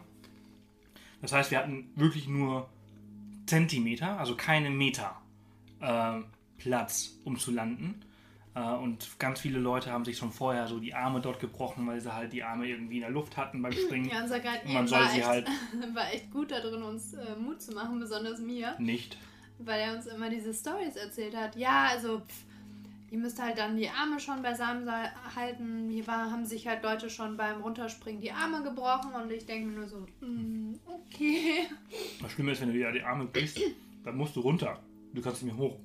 Das heißt, wir hatten wirklich nur Zentimeter, also keine Meter äh, Platz, um zu landen. Äh, und ganz viele Leute haben sich schon vorher so die Arme dort gebrochen, weil sie halt die Arme irgendwie in der Luft hatten beim Springen. Ja, unser Guide Und man soll war, sie echt, halt war echt gut da drin, uns äh, Mut zu machen, besonders mir. nicht. weil er uns immer diese Stories erzählt hat. Ja, also pff, ihr müsst halt dann die Arme schon beisammen halten. Hier war, haben sich halt Leute schon beim Runterspringen die Arme gebrochen und ich denke mir nur so, mm, okay. Das Schlimme ist, wenn du dir die Arme brichst, dann musst du runter. Du kannst nicht mehr hoch.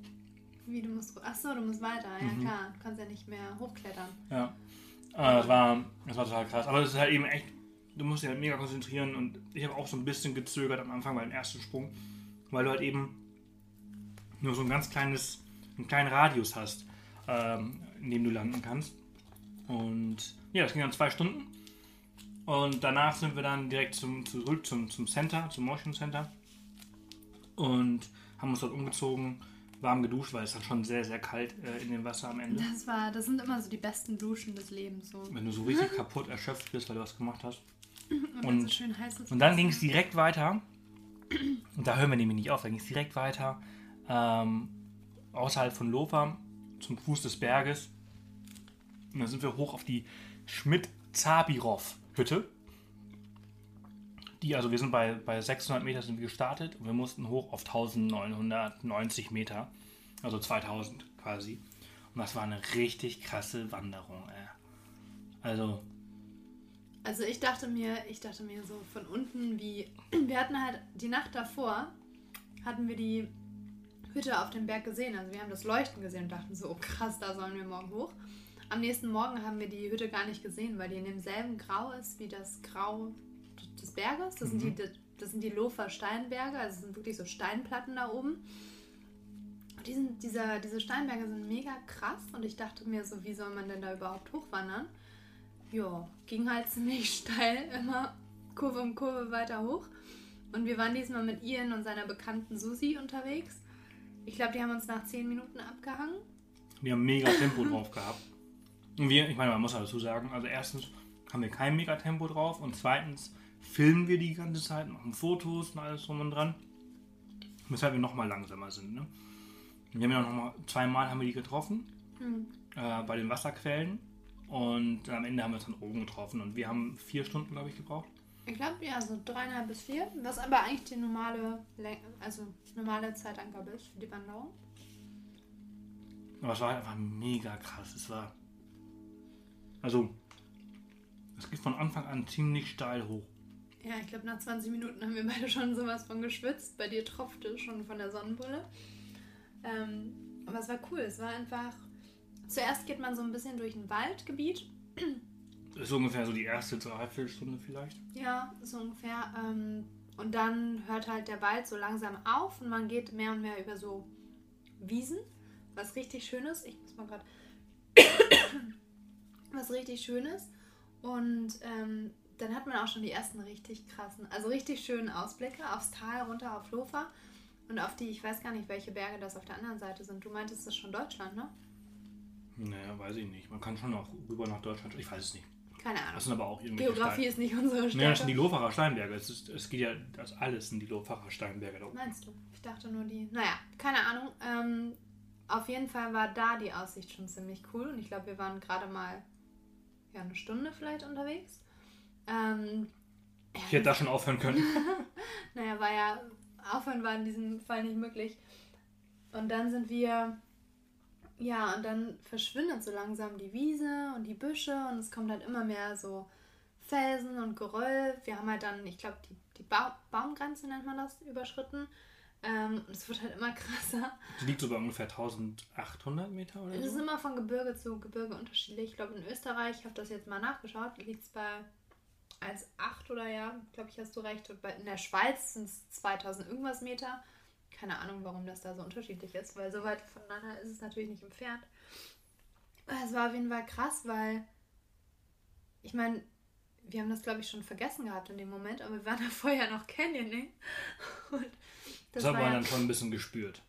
Wie du musst, ach so, du musst weiter. Ja Mhm. klar, du kannst ja nicht mehr hochklettern. Ja. Äh, das, war, das war total krass. Aber es ist halt eben echt, du musst dich halt mega konzentrieren und ich habe auch so ein bisschen gezögert am Anfang beim ersten Sprung, weil du halt eben nur so ein ganz kleines, einen kleinen Radius hast, ähm, in dem du landen kannst. Und ja, das ging dann zwei Stunden. Und danach sind wir dann direkt zum, zurück zum, zum Center, zum Motion Center. Und haben uns dort umgezogen, warm geduscht, weil es dann schon sehr, sehr kalt äh, in dem Wasser am Ende. Das war, das sind immer so die besten Duschen des Lebens. So. Wenn du so richtig kaputt erschöpft bist, weil du was gemacht hast. Und, Und- dann so Und dann ging es direkt weiter. Und da hören wir nämlich nicht auf. Da ging es direkt weiter. Ähm, außerhalb von Lofa zum Fuß des Berges. Und dann sind wir hoch auf die Schmidt-Zabirov-Hütte. Die, also wir sind bei, bei 600 Meter sind wir gestartet und wir mussten hoch auf 1990 Meter. Also 2000 quasi. Und das war eine richtig krasse Wanderung. Ey. Also, Also ich dachte mir, ich dachte mir so von unten wie, wir hatten halt die Nacht davor, hatten wir die Hütte auf dem Berg gesehen. Also wir haben das Leuchten gesehen und dachten so, oh krass, da sollen wir morgen hoch. Am nächsten Morgen haben wir die Hütte gar nicht gesehen, weil die in demselben Grau ist wie das Grau des Berges. Das, sind, die, das sind die Lofer Steinberge, also es sind wirklich so Steinplatten da oben. Und die sind, dieser, diese Steinberge sind mega krass und ich dachte mir so, wie soll man denn da überhaupt hochwandern? Ja, ging halt ziemlich steil, immer Kurve um Kurve weiter hoch. Und wir waren diesmal mit Ian und seiner bekannten Susi unterwegs. Ich glaube, die haben uns nach 10 Minuten abgehangen. Die haben mega Tempo drauf gehabt. Und wir, ich meine, man muss dazu sagen, also erstens haben wir kein mega Tempo drauf und zweitens filmen wir die ganze Zeit, machen Fotos und alles drum und dran. Weshalb wir nochmal langsamer sind. Ne? Wir haben ja noch mal, zweimal haben wir die getroffen Hm. äh, bei den Wasserquellen und am Ende haben wir uns dann oben getroffen und wir haben vier Stunden, glaube ich, gebraucht. Ich glaube, ja, so dreieinhalb bis vier. Was aber eigentlich die normale, Läng also normale Zeitangabe ist für die Wanderung. Aber es war halt einfach mega krass. Es war Also, es geht von Anfang an ziemlich steil hoch. Ja, ich glaube, nach 20 Minuten haben wir beide schon sowas von geschwitzt. Bei dir tropfte schon von der Sonnenbrille. Ähm, aber es war cool. Es war einfach. Zuerst geht man so ein bisschen durch ein Waldgebiet. Das ist ungefähr so die erste Dreiviertelstunde vielleicht. Ja, so ungefähr. Ähm, und dann hört halt der Wald so langsam auf und man geht mehr und mehr über so Wiesen, was richtig schön ist. Ich muss mal gerade. was richtig schön ist. Und ähm, dann hat man auch schon die ersten richtig krassen, also richtig schönen Ausblicke aufs Tal, runter auf Lofa und auf die, ich weiß gar nicht, welche Berge das auf der anderen Seite sind. Du meintest, das ist schon Deutschland, ne? Naja, weiß ich nicht. Man kann schon auch rüber nach Deutschland. Ich weiß es nicht. Keine Ahnung. Das sind aber auch irgendwelche Geografie Stein- ist nicht unsere Stärke. das sind die Lofacher Steinberge. Es, ist, es geht ja, das alles sind die Lofacher Steinberge da oben. Meinst du? Ich dachte nur die. Naja, keine Ahnung. Ähm, auf jeden Fall war da die Aussicht schon ziemlich cool und ich glaube, wir waren gerade mal ja, eine Stunde vielleicht unterwegs. Ähm, Ich hätte da schon aufhören können. naja, war ja, aufhören war in diesem Fall nicht möglich. Und dann sind wir, ja, und dann verschwindet so langsam die Wiese und die Büsche und es kommt halt immer mehr so Felsen und Geröll. Wir haben halt dann, ich glaube, die, die ba Baumgrenze nennt man das, überschritten. Ähm, und es wird halt immer krasser. Die liegt so bei ungefähr 1800 Meter oder Es ist so. immer von Gebirge zu Gebirge unterschiedlich. Ich glaube, in Österreich, ich habe das jetzt mal nachgeschaut, liegt es bei 1,8 oder ja, glaube ich, hast du recht. In der Schweiz sind es 2000 irgendwas Meter. Keine Ahnung, warum das da so unterschiedlich ist, weil so weit voneinander ist es natürlich nicht entfernt. Es war auf jeden Fall krass, weil ich meine, wir haben das glaube ich schon vergessen gehabt in dem Moment, aber wir waren da vorher noch Canyoning. Und Das hat war man ja- dann schon ein bisschen gespürt.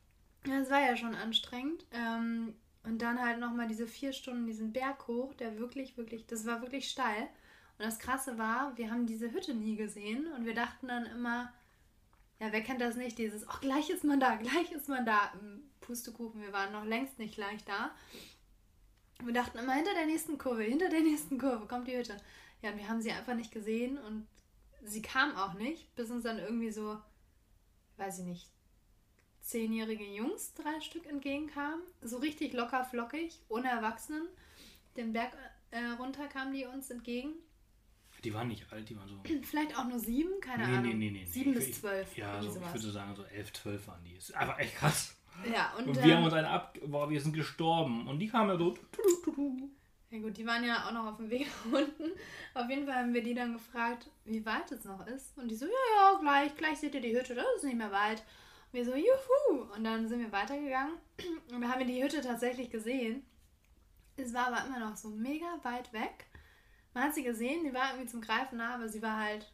ja, es war ja schon anstrengend. Ähm, und dann halt nochmal diese vier Stunden diesen Berg hoch, der wirklich, wirklich, das war wirklich steil. Und das Krasse war, wir haben diese Hütte nie gesehen und wir dachten dann immer, ja, wer kennt das nicht, dieses, oh, gleich ist man da, gleich ist man da. Ähm, Pustekuchen, wir waren noch längst nicht gleich da. Wir dachten immer, hinter der nächsten Kurve, hinter der nächsten Kurve kommt die Hütte. Ja, und wir haben sie einfach nicht gesehen und sie kam auch nicht, bis uns dann irgendwie so, weiß ich nicht, zehnjährige Jungs, drei Stück entgegenkamen. So richtig locker flockig, ohne Erwachsenen. Den Berg äh, runter kamen die uns entgegen. Die waren nicht alt, die waren so. Vielleicht auch nur sieben, keine Nee, Ahnung. nee, nee, nee. Sieben nee. bis Ich- zwölf. Ja, so, ich würde sagen, so 11, 12 waren die. Ist einfach echt krass. Ja, und, Und ähm, wir haben uns eine ab. Boah, wir sind gestorben. Und die kamen ja so. Ja gut, die waren ja auch noch auf dem Weg nach unten. Auf jeden Fall haben wir die dann gefragt, wie weit es noch ist. Und die so, ja, ja, gleich, gleich seht ihr die Hütte, das ist nicht mehr weit. Und wir so, juhu. Und dann sind wir weitergegangen und da haben wir die Hütte tatsächlich gesehen. Es war aber immer noch so mega weit weg. Man hat sie gesehen, die war irgendwie zum Greifen nah, aber sie war halt,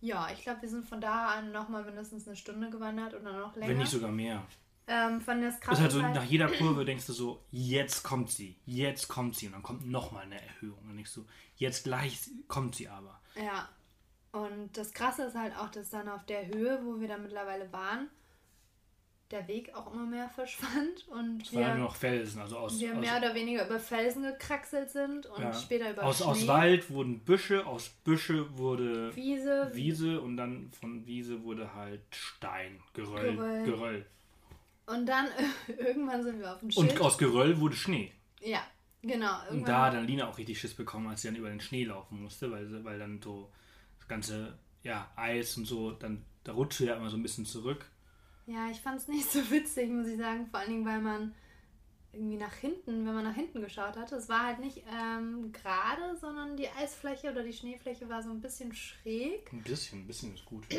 ja, ich glaube, wir sind von da an nochmal mindestens eine Stunde gewandert oder noch länger. Wenn nicht sogar mehr. ähm, von das Das krasse ist halt so, nach jeder Kurve denkst du so, jetzt kommt sie, jetzt kommt sie. Und dann kommt nochmal eine Erhöhung. Und denkst du, jetzt gleich kommt sie aber. Ja. Und das Krasse ist halt auch, dass dann auf der Höhe, wo wir da mittlerweile waren, der Weg auch immer mehr verschwand und Es waren wir, nur noch Felsen. Also aus, wir aus, mehr oder weniger über Felsen gekraxelt sind und ja, später über aus, Schnee, aus Wald wurden Büsche, aus Büsche wurde Wiese, Wiese und dann von Wiese wurde halt Stein, Geröll, Geröll. Geröll. und dann irgendwann sind wir auf dem Schild. Und aus Geröll wurde Schnee. ja, genau. Und da hat dann Lina auch richtig Schiss bekommen, als sie dann über den Schnee laufen musste, weil, sie- weil dann so das ganze ja, Eis und so, dann da rutschte ja immer so ein bisschen zurück. Ja, ich fand es nicht so witzig, muss ich sagen. Vor allen Dingen, weil man irgendwie nach hinten, wenn man nach hinten geschaut hatte, es war halt nicht ähm, gerade, sondern die Eisfläche oder die Schneefläche war so ein bisschen schräg. Ein bisschen, ein bisschen ist gut.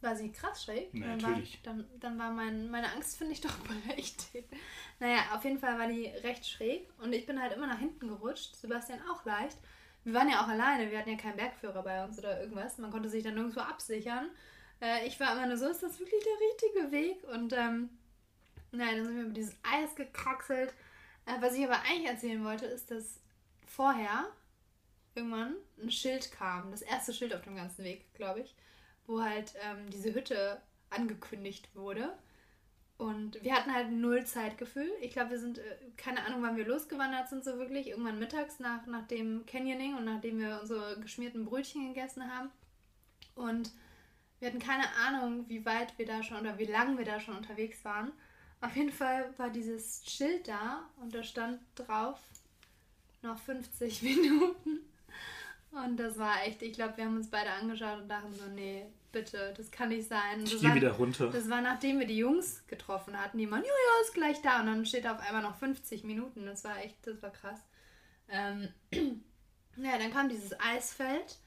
War sie krass schräg? Na, dann natürlich. War, dann, dann war mein, meine Angst, finde ich, doch berechtigt. Naja, auf jeden Fall war die recht schräg und ich bin halt immer nach hinten gerutscht. Sebastian auch leicht. Wir waren ja auch alleine, wir hatten ja keinen Bergführer bei uns oder irgendwas. Man konnte sich dann nirgendwo absichern. Äh, ich war immer nur so, ist das wirklich der richtige Weg? Und ähm, naja, dann sind wir über dieses Eis gekraxelt. Äh, was ich aber eigentlich erzählen wollte, ist, dass vorher irgendwann ein Schild kam. Das erste Schild auf dem ganzen Weg, glaube ich wo halt ähm, diese Hütte angekündigt wurde. Und wir hatten halt null Zeitgefühl. Ich glaube, wir sind, äh, keine Ahnung, wann wir losgewandert sind, so wirklich. Irgendwann mittags nach, nach dem Canyoning und nachdem wir unsere geschmierten Brötchen gegessen haben. Und wir hatten keine Ahnung, wie weit wir da schon oder wie lang wir da schon unterwegs waren. Auf jeden Fall war dieses Schild da und da stand drauf noch 50 Minuten. Und das war echt, ich glaube, wir haben uns beide angeschaut und dachten so, nee, bitte, das kann nicht sein. Ich das gehe war, wieder runter. Das war nachdem wir die Jungs getroffen hatten, die meinen, ja, ja, ist gleich da. Und dann steht auf einmal noch 50 Minuten. Das war echt, das war krass. Ähm, ja, dann kam dieses Eisfeld.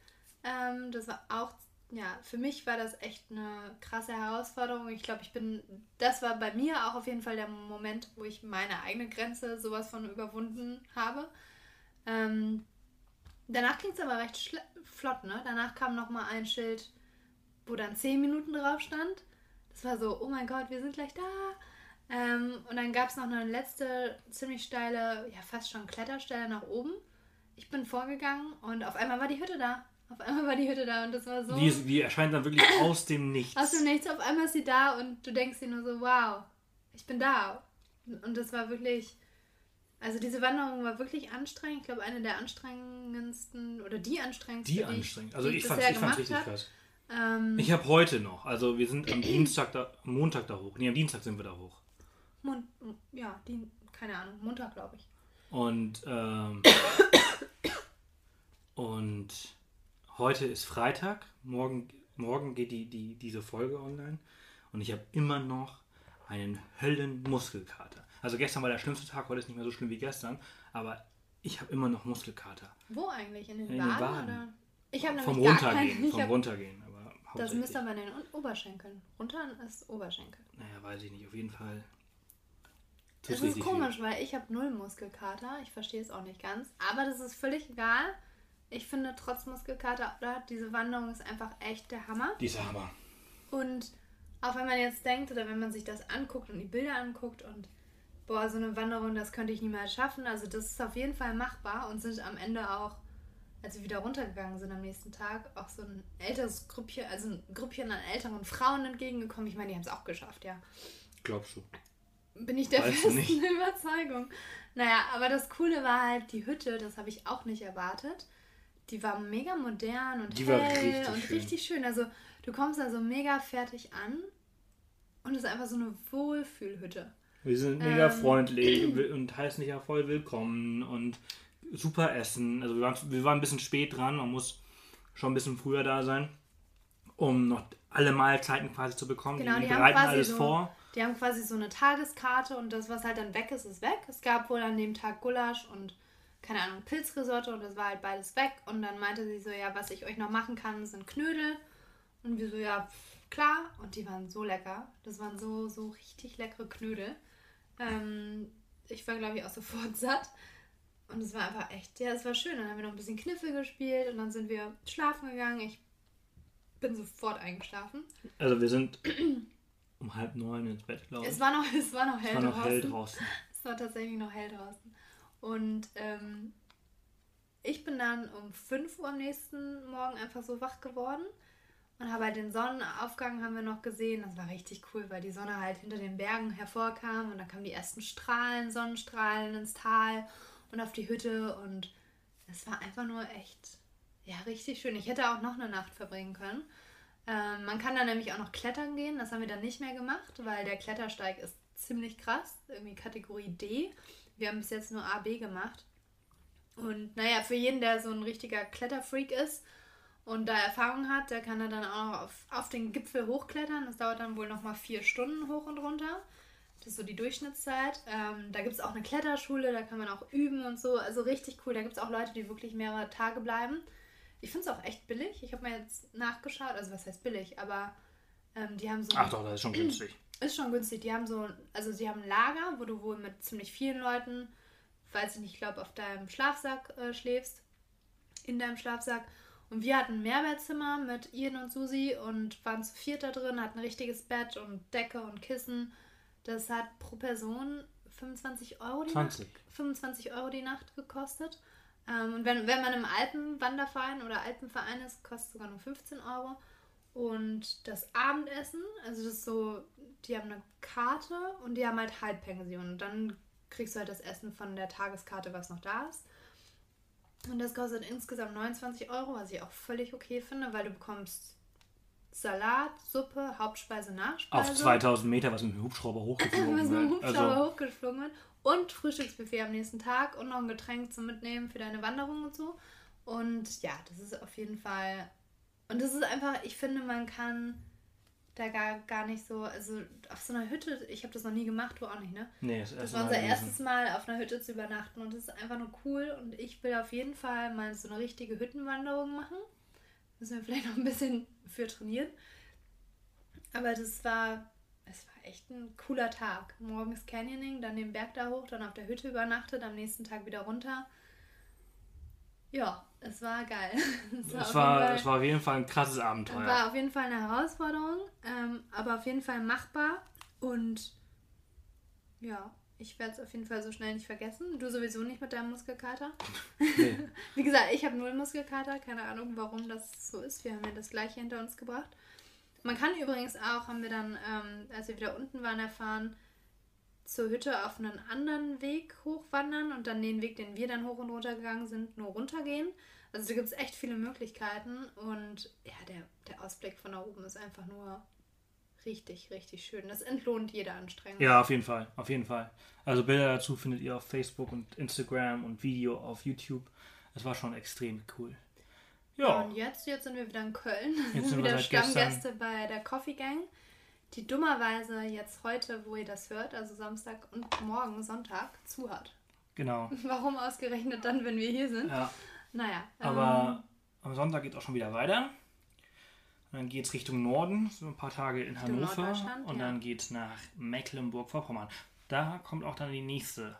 Ähm, das war auch, ja, für mich war das echt eine krasse Herausforderung. Ich glaube, ich bin, das war bei mir auch auf jeden Fall der Moment, wo ich meine eigene Grenze sowas von überwunden habe. Ähm, danach ging es aber recht flott, ne? Danach kam nochmal ein Schild, wo dann 10 Minuten drauf stand. Das war so, oh mein Gott, wir sind gleich da. Ähm, und dann gab es noch eine letzte ziemlich steile, ja fast schon Kletterstelle nach oben. Ich bin vorgegangen und auf einmal war die Hütte da. Auf einmal war die Hütte da und das war so. Die, ist- die erscheint dann wirklich aus dem Nichts. Aus dem Nichts, auf einmal ist sie da und du denkst dir nur so, wow, ich bin da. Und das war wirklich, also diese Wanderung war wirklich anstrengend. Ich glaube, eine der anstrengendsten oder die anstrengendste, Die die anstrengend. ich, Also die ich ich fand gemacht richtig habe. krass. Ähm, Ich habe heute noch, also wir sind am Dienstag da, am Montag da hoch. Nee, am Dienstag sind wir da hoch. Mon ja, die, keine Ahnung, Montag, glaube ich. Und, ähm, und heute ist Freitag. Morgen, morgen geht die, die, diese Folge online. Und ich habe immer noch einen Höllenmuskelkater. Also gestern war der schlimmste Tag, heute ist nicht mehr so schlimm wie gestern. Aber ich habe immer noch Muskelkater. Wo eigentlich? In den In den Baden? Oder? Ich habe Vom Runtergehen, keinen. Ich vom hab, Runtergehen. Aber das müsste aber in den Oberschenkeln. Runter ist Oberschenkel. Naja, weiß ich nicht. Auf jeden Fall. Das ist komisch, weil ich habe null Muskelkater. Ich verstehe es auch nicht ganz. Aber das ist völlig egal. Ich finde, trotz Muskelkater, oder, diese Wanderung ist einfach echt der Hammer. Dieser Hammer. Und auch wenn man jetzt denkt oder wenn man sich das anguckt und die Bilder anguckt und boah, so eine Wanderung, das könnte ich niemals schaffen. Also das ist auf jeden Fall machbar und sind am Ende auch, als wir wieder runtergegangen sind am nächsten Tag, auch so ein älteres Grüppchen, also ein Grüppchen an älteren Frauen entgegengekommen. Ich meine, die haben es auch geschafft, ja. Glaubst du? Bin ich der Weißt festen. Überzeugung. Naja, aber das Coole war halt die Hütte, das habe ich auch nicht erwartet. Die war mega modern und Die hell richtig und schön. richtig schön. Also du kommst da so mega fertig an und es ist einfach so eine Wohlfühlhütte. Wir sind mega Ähm. freundlich und heißen dich ja voll willkommen und super Essen. Also wir waren, wir waren ein bisschen spät dran, man muss schon ein bisschen früher da sein, um noch alle Mahlzeiten quasi zu bekommen. Genau, die, die bereiten alles so- vor. Die haben quasi so eine Tageskarte und das, was halt dann weg ist, ist weg. Es gab wohl an dem Tag Gulasch und, keine Ahnung, Pilzrisotto und das war halt beides weg. Und dann meinte sie so, ja, was ich euch noch machen kann, sind Knödel. Und wir so, ja, klar. Und die waren so lecker. Das waren so, so richtig leckere Knödel. Ähm, ich war, glaube ich, auch sofort satt. Und es war einfach echt, ja, es war schön. Dann haben wir noch ein bisschen Kniffel gespielt und dann sind wir schlafen gegangen. Ich bin sofort eingeschlafen. Also wir sind um halb neun ins Bett, glaube ich. Es war noch, es war noch hell Es war noch draußen. hell draußen. Es war tatsächlich noch hell draußen. Und ähm, ich bin dann um 5 Uhr am nächsten Morgen einfach so wach geworden und habe halt den Sonnenaufgang haben wir noch gesehen. Das war richtig cool, weil die Sonne halt hinter den Bergen hervorkam und dann kamen die ersten Strahlen, Sonnenstrahlen ins Tal und auf die Hütte und es war einfach nur echt, ja, richtig schön. Ich hätte auch noch eine Nacht verbringen können. Ähm, man kann da nämlich auch noch klettern gehen. Das haben wir dann nicht mehr gemacht, weil der Klettersteig ist ziemlich krass. Irgendwie Kategorie D. Wir haben bis jetzt nur A, B gemacht. Und naja, für jeden, der so ein richtiger Kletterfreak ist und da Erfahrung hat, der kann da dann auch noch auf, auf den Gipfel hochklettern. Das dauert dann wohl nochmal vier Stunden hoch und runter. Das ist so die Durchschnittszeit. Ähm, da gibt es auch eine Kletterschule, da kann man auch üben und so. Also richtig cool. Da gibt es auch Leute, die wirklich mehrere Tage bleiben. Ich finde es auch echt billig. Ich habe mir jetzt nachgeschaut, also was heißt billig, aber ähm, die haben so. Ach doch, das ist schon günstig. Ist schon günstig. Die haben so, also sie haben ein Lager, wo du wohl mit ziemlich vielen Leuten, weiß ich nicht, ich glaube, auf deinem Schlafsack äh, schläfst. In deinem Schlafsack. Und wir hatten ein Mehrwertzimmer mit Ian und Susi und waren zu viert da drin, hatten ein richtiges Bett und Decke und Kissen. Das hat pro Person 25 Euro die 20. Nacht. 25 Euro die Nacht gekostet. Ähm, und wenn, wenn man im Alpenwanderverein oder Alpenverein ist, kostet es sogar nur 15 Euro. Und das Abendessen, also das ist so, die haben eine Karte und die haben halt Halbpension. Und dann kriegst du halt das Essen von der Tageskarte, was noch da ist. Und das kostet insgesamt 29 Euro, was ich auch völlig okay finde, weil du bekommst Salat, Suppe, Hauptspeise, Auf Nachspeise. 2000 Meter, was mit dem Hubschrauber was hochgeflogen mit dem wird. Hubschrauber Also, hochgeflogen wird. Und Frühstücksbuffet am nächsten Tag und noch ein Getränk zum Mitnehmen für deine Wanderung und so. Und ja, das ist auf jeden Fall. Und das ist einfach, ich finde, man kann da gar, gar nicht so, also auf so einer Hütte, ich habe das noch nie gemacht, du auch nicht, ne? nee, das, Das war unser gewesen. erstes Mal auf einer Hütte zu übernachten und das ist einfach nur cool und ich will auf jeden Fall mal so eine richtige Hüttenwanderung machen. Müssen wir vielleicht noch ein bisschen für trainieren. Aber das war, es war echt ein cooler Tag. Morgens Canyoning, dann den Berg da hoch, dann auf der Hütte übernachtet, am nächsten Tag wieder runter. Ja, es war geil. Es Es auf war, Fall- es war auf jeden Fall ein krasses Abenteuer. war auf jeden Fall eine Herausforderung, ähm, aber auf jeden Fall machbar. Und ja, ich werde es auf jeden Fall so schnell nicht vergessen. Du sowieso nicht mit deinem Muskelkater. Nee. Wie gesagt, ich habe null Muskelkater. Keine Ahnung, warum das so ist. Wir haben ja das gleiche hinter uns gebracht. Man kann übrigens auch, haben wir dann, ähm, als wir wieder unten waren, erfahren, zur Hütte auf einen anderen Weg hochwandern und dann den Weg, den wir dann hoch und runter gegangen sind, nur runtergehen. Also da gibt es echt viele Möglichkeiten und ja, der, der Ausblick von da oben ist einfach nur richtig, richtig schön. Das entlohnt jede Anstrengung. Ja, auf jeden Fall, auf jeden Fall. Also Bilder dazu findet ihr auf Facebook und Instagram und Video auf YouTube. Es war schon extrem cool. Ja, Und jetzt, jetzt sind wir wieder in Köln. Jetzt sind wir wieder Stammgäste bei der Coffee Gang, die dummerweise jetzt heute, wo ihr das hört, also Samstag und morgen Sonntag, zu hat. genau. Warum ausgerechnet dann, wenn wir hier sind? Ja, Naja. aber am Sonntag geht es auch schon wieder weiter. Und dann geht es Richtung Norden, so ein paar Tage in Richtung Hannover. Und ja. dann geht es nach Mecklenburg-Vorpommern. Da kommt auch dann die nächste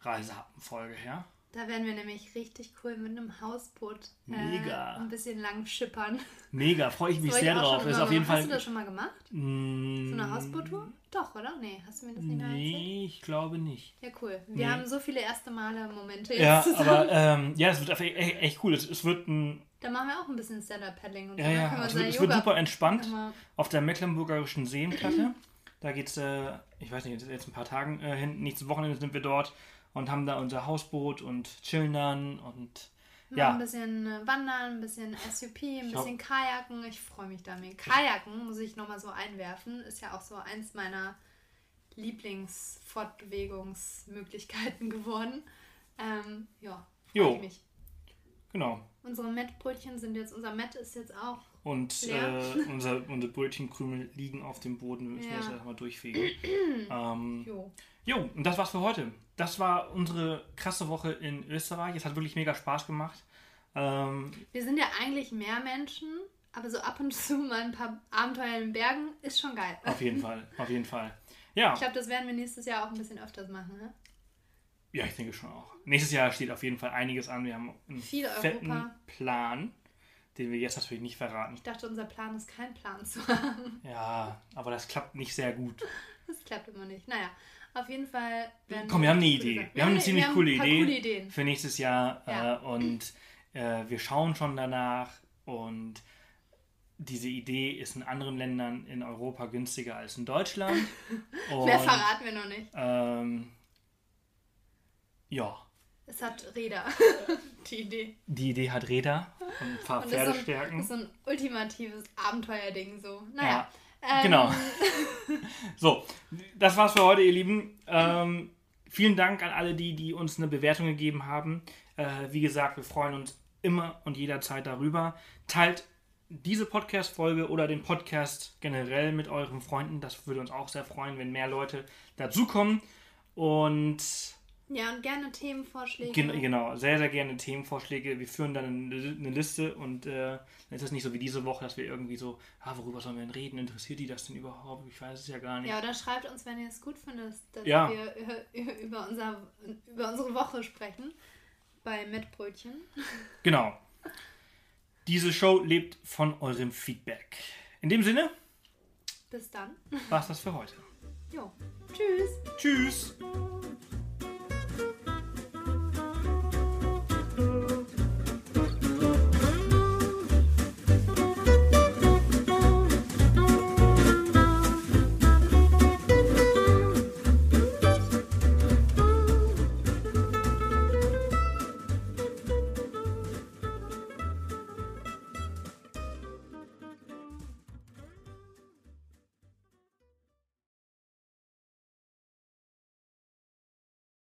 Reisehappenfolge her. Da werden wir nämlich richtig cool mit einem Hausboot äh, Mega. ein bisschen lang schippern. Mega, freue ich mich sehr drauf. Ist auf jeden Fall. Hast du das schon mal gemacht? So Mm, eine Hausboottour? Doch, oder? Nee, hast du mir das nicht mal erzählt? Nee, ich glaube nicht. Ja, cool. Wir Nee. haben so viele erste Male Momente jetzt Ja, zusammen. aber ähm, ja, es wird echt, echt cool. Es, es wird ein, Da machen wir auch ein bisschen Stand-Up-Paddling und ja, so. Dann ja, können wir es wird, es wird super entspannt auf der Mecklenburgischen Seenplatte. Da geht's, äh, ich weiß nicht, jetzt ein paar Tagen äh, hin, nächstes Wochenende sind wir dort und haben da unser Hausboot und chillen dann und Ja. Ein bisschen äh, Wandern, ein bisschen SUP, ein Ich bisschen Kajaken. Ich freue mich damit. Kajaken, muss ich nochmal so einwerfen, ist ja auch so eins meiner Lieblingsfortbewegungsmöglichkeiten geworden. Ähm, ja, freue ich mich. genau. Unsere Mettbrötchen sind jetzt, unser Mett ist jetzt auch. Und äh, unser, unsere Brötchenkrümel liegen auf dem Boden. Wir müssen Ja. das erstmal durchfegen. ähm, Jo. Jo, und das war's für heute. Das war unsere krasse Woche in Österreich. Es hat wirklich mega Spaß gemacht. Ähm, Wir sind ja eigentlich mehr Menschen, aber so ab und zu mal ein paar Abenteuer in den Bergen ist schon geil. auf jeden Fall, auf jeden Fall. Ja, Ich glaube, das werden wir nächstes Jahr auch ein bisschen öfters machen. Ne? ja, ich denke schon auch. Nächstes Jahr steht auf jeden Fall einiges an. Wir haben einen Viel fetten Europa. Plan, den wir jetzt natürlich nicht verraten. Ich dachte, unser Plan ist kein Plan zu haben. Ja, aber das klappt nicht sehr gut. Das klappt immer nicht. Naja, auf jeden Fall. werden Komm, wir haben eine Idee. Sachen- Wir haben eine ziemlich wir coole, Idee coole Ideen. für nächstes Jahr Ja. äh, und äh, wir schauen schon danach und diese Idee ist in anderen Ländern in Europa günstiger als in Deutschland. Und, Mehr verraten wir noch nicht. Ähm, ja, Es hat Räder. Die Idee. die Idee hat Räder und ein paar Und das ist, so ein, Pferdestärken. ist so ein ultimatives Abenteuerding so. Naja. Ja, ähm, genau. So, das war's für heute, ihr Lieben. Ähm, vielen Dank an alle die, die uns eine Bewertung gegeben haben. Äh, wie gesagt, wir freuen uns immer und jederzeit darüber. Teilt diese Podcast-Folge oder den Podcast generell mit euren Freunden. Das würde uns auch sehr freuen, wenn mehr Leute dazukommen. Und Ja, und gerne Themenvorschläge. Gen genau, sehr, sehr gerne Themenvorschläge. Wir führen dann eine, Liste und äh, dann ist es nicht so wie diese Woche, dass wir irgendwie so, ah, worüber sollen wir denn reden? Interessiert die das denn überhaupt? Ich weiß es ja gar nicht. Ja, oder schreibt uns, wenn ihr es gut findet, dass Ja. wir über, über, unser, über unsere Woche sprechen. Bei Mettbrötchen. Genau. Diese Show lebt von eurem Feedback. In dem Sinne, Bis dann. war's das für heute. Jo. Tschüss. Tschüss!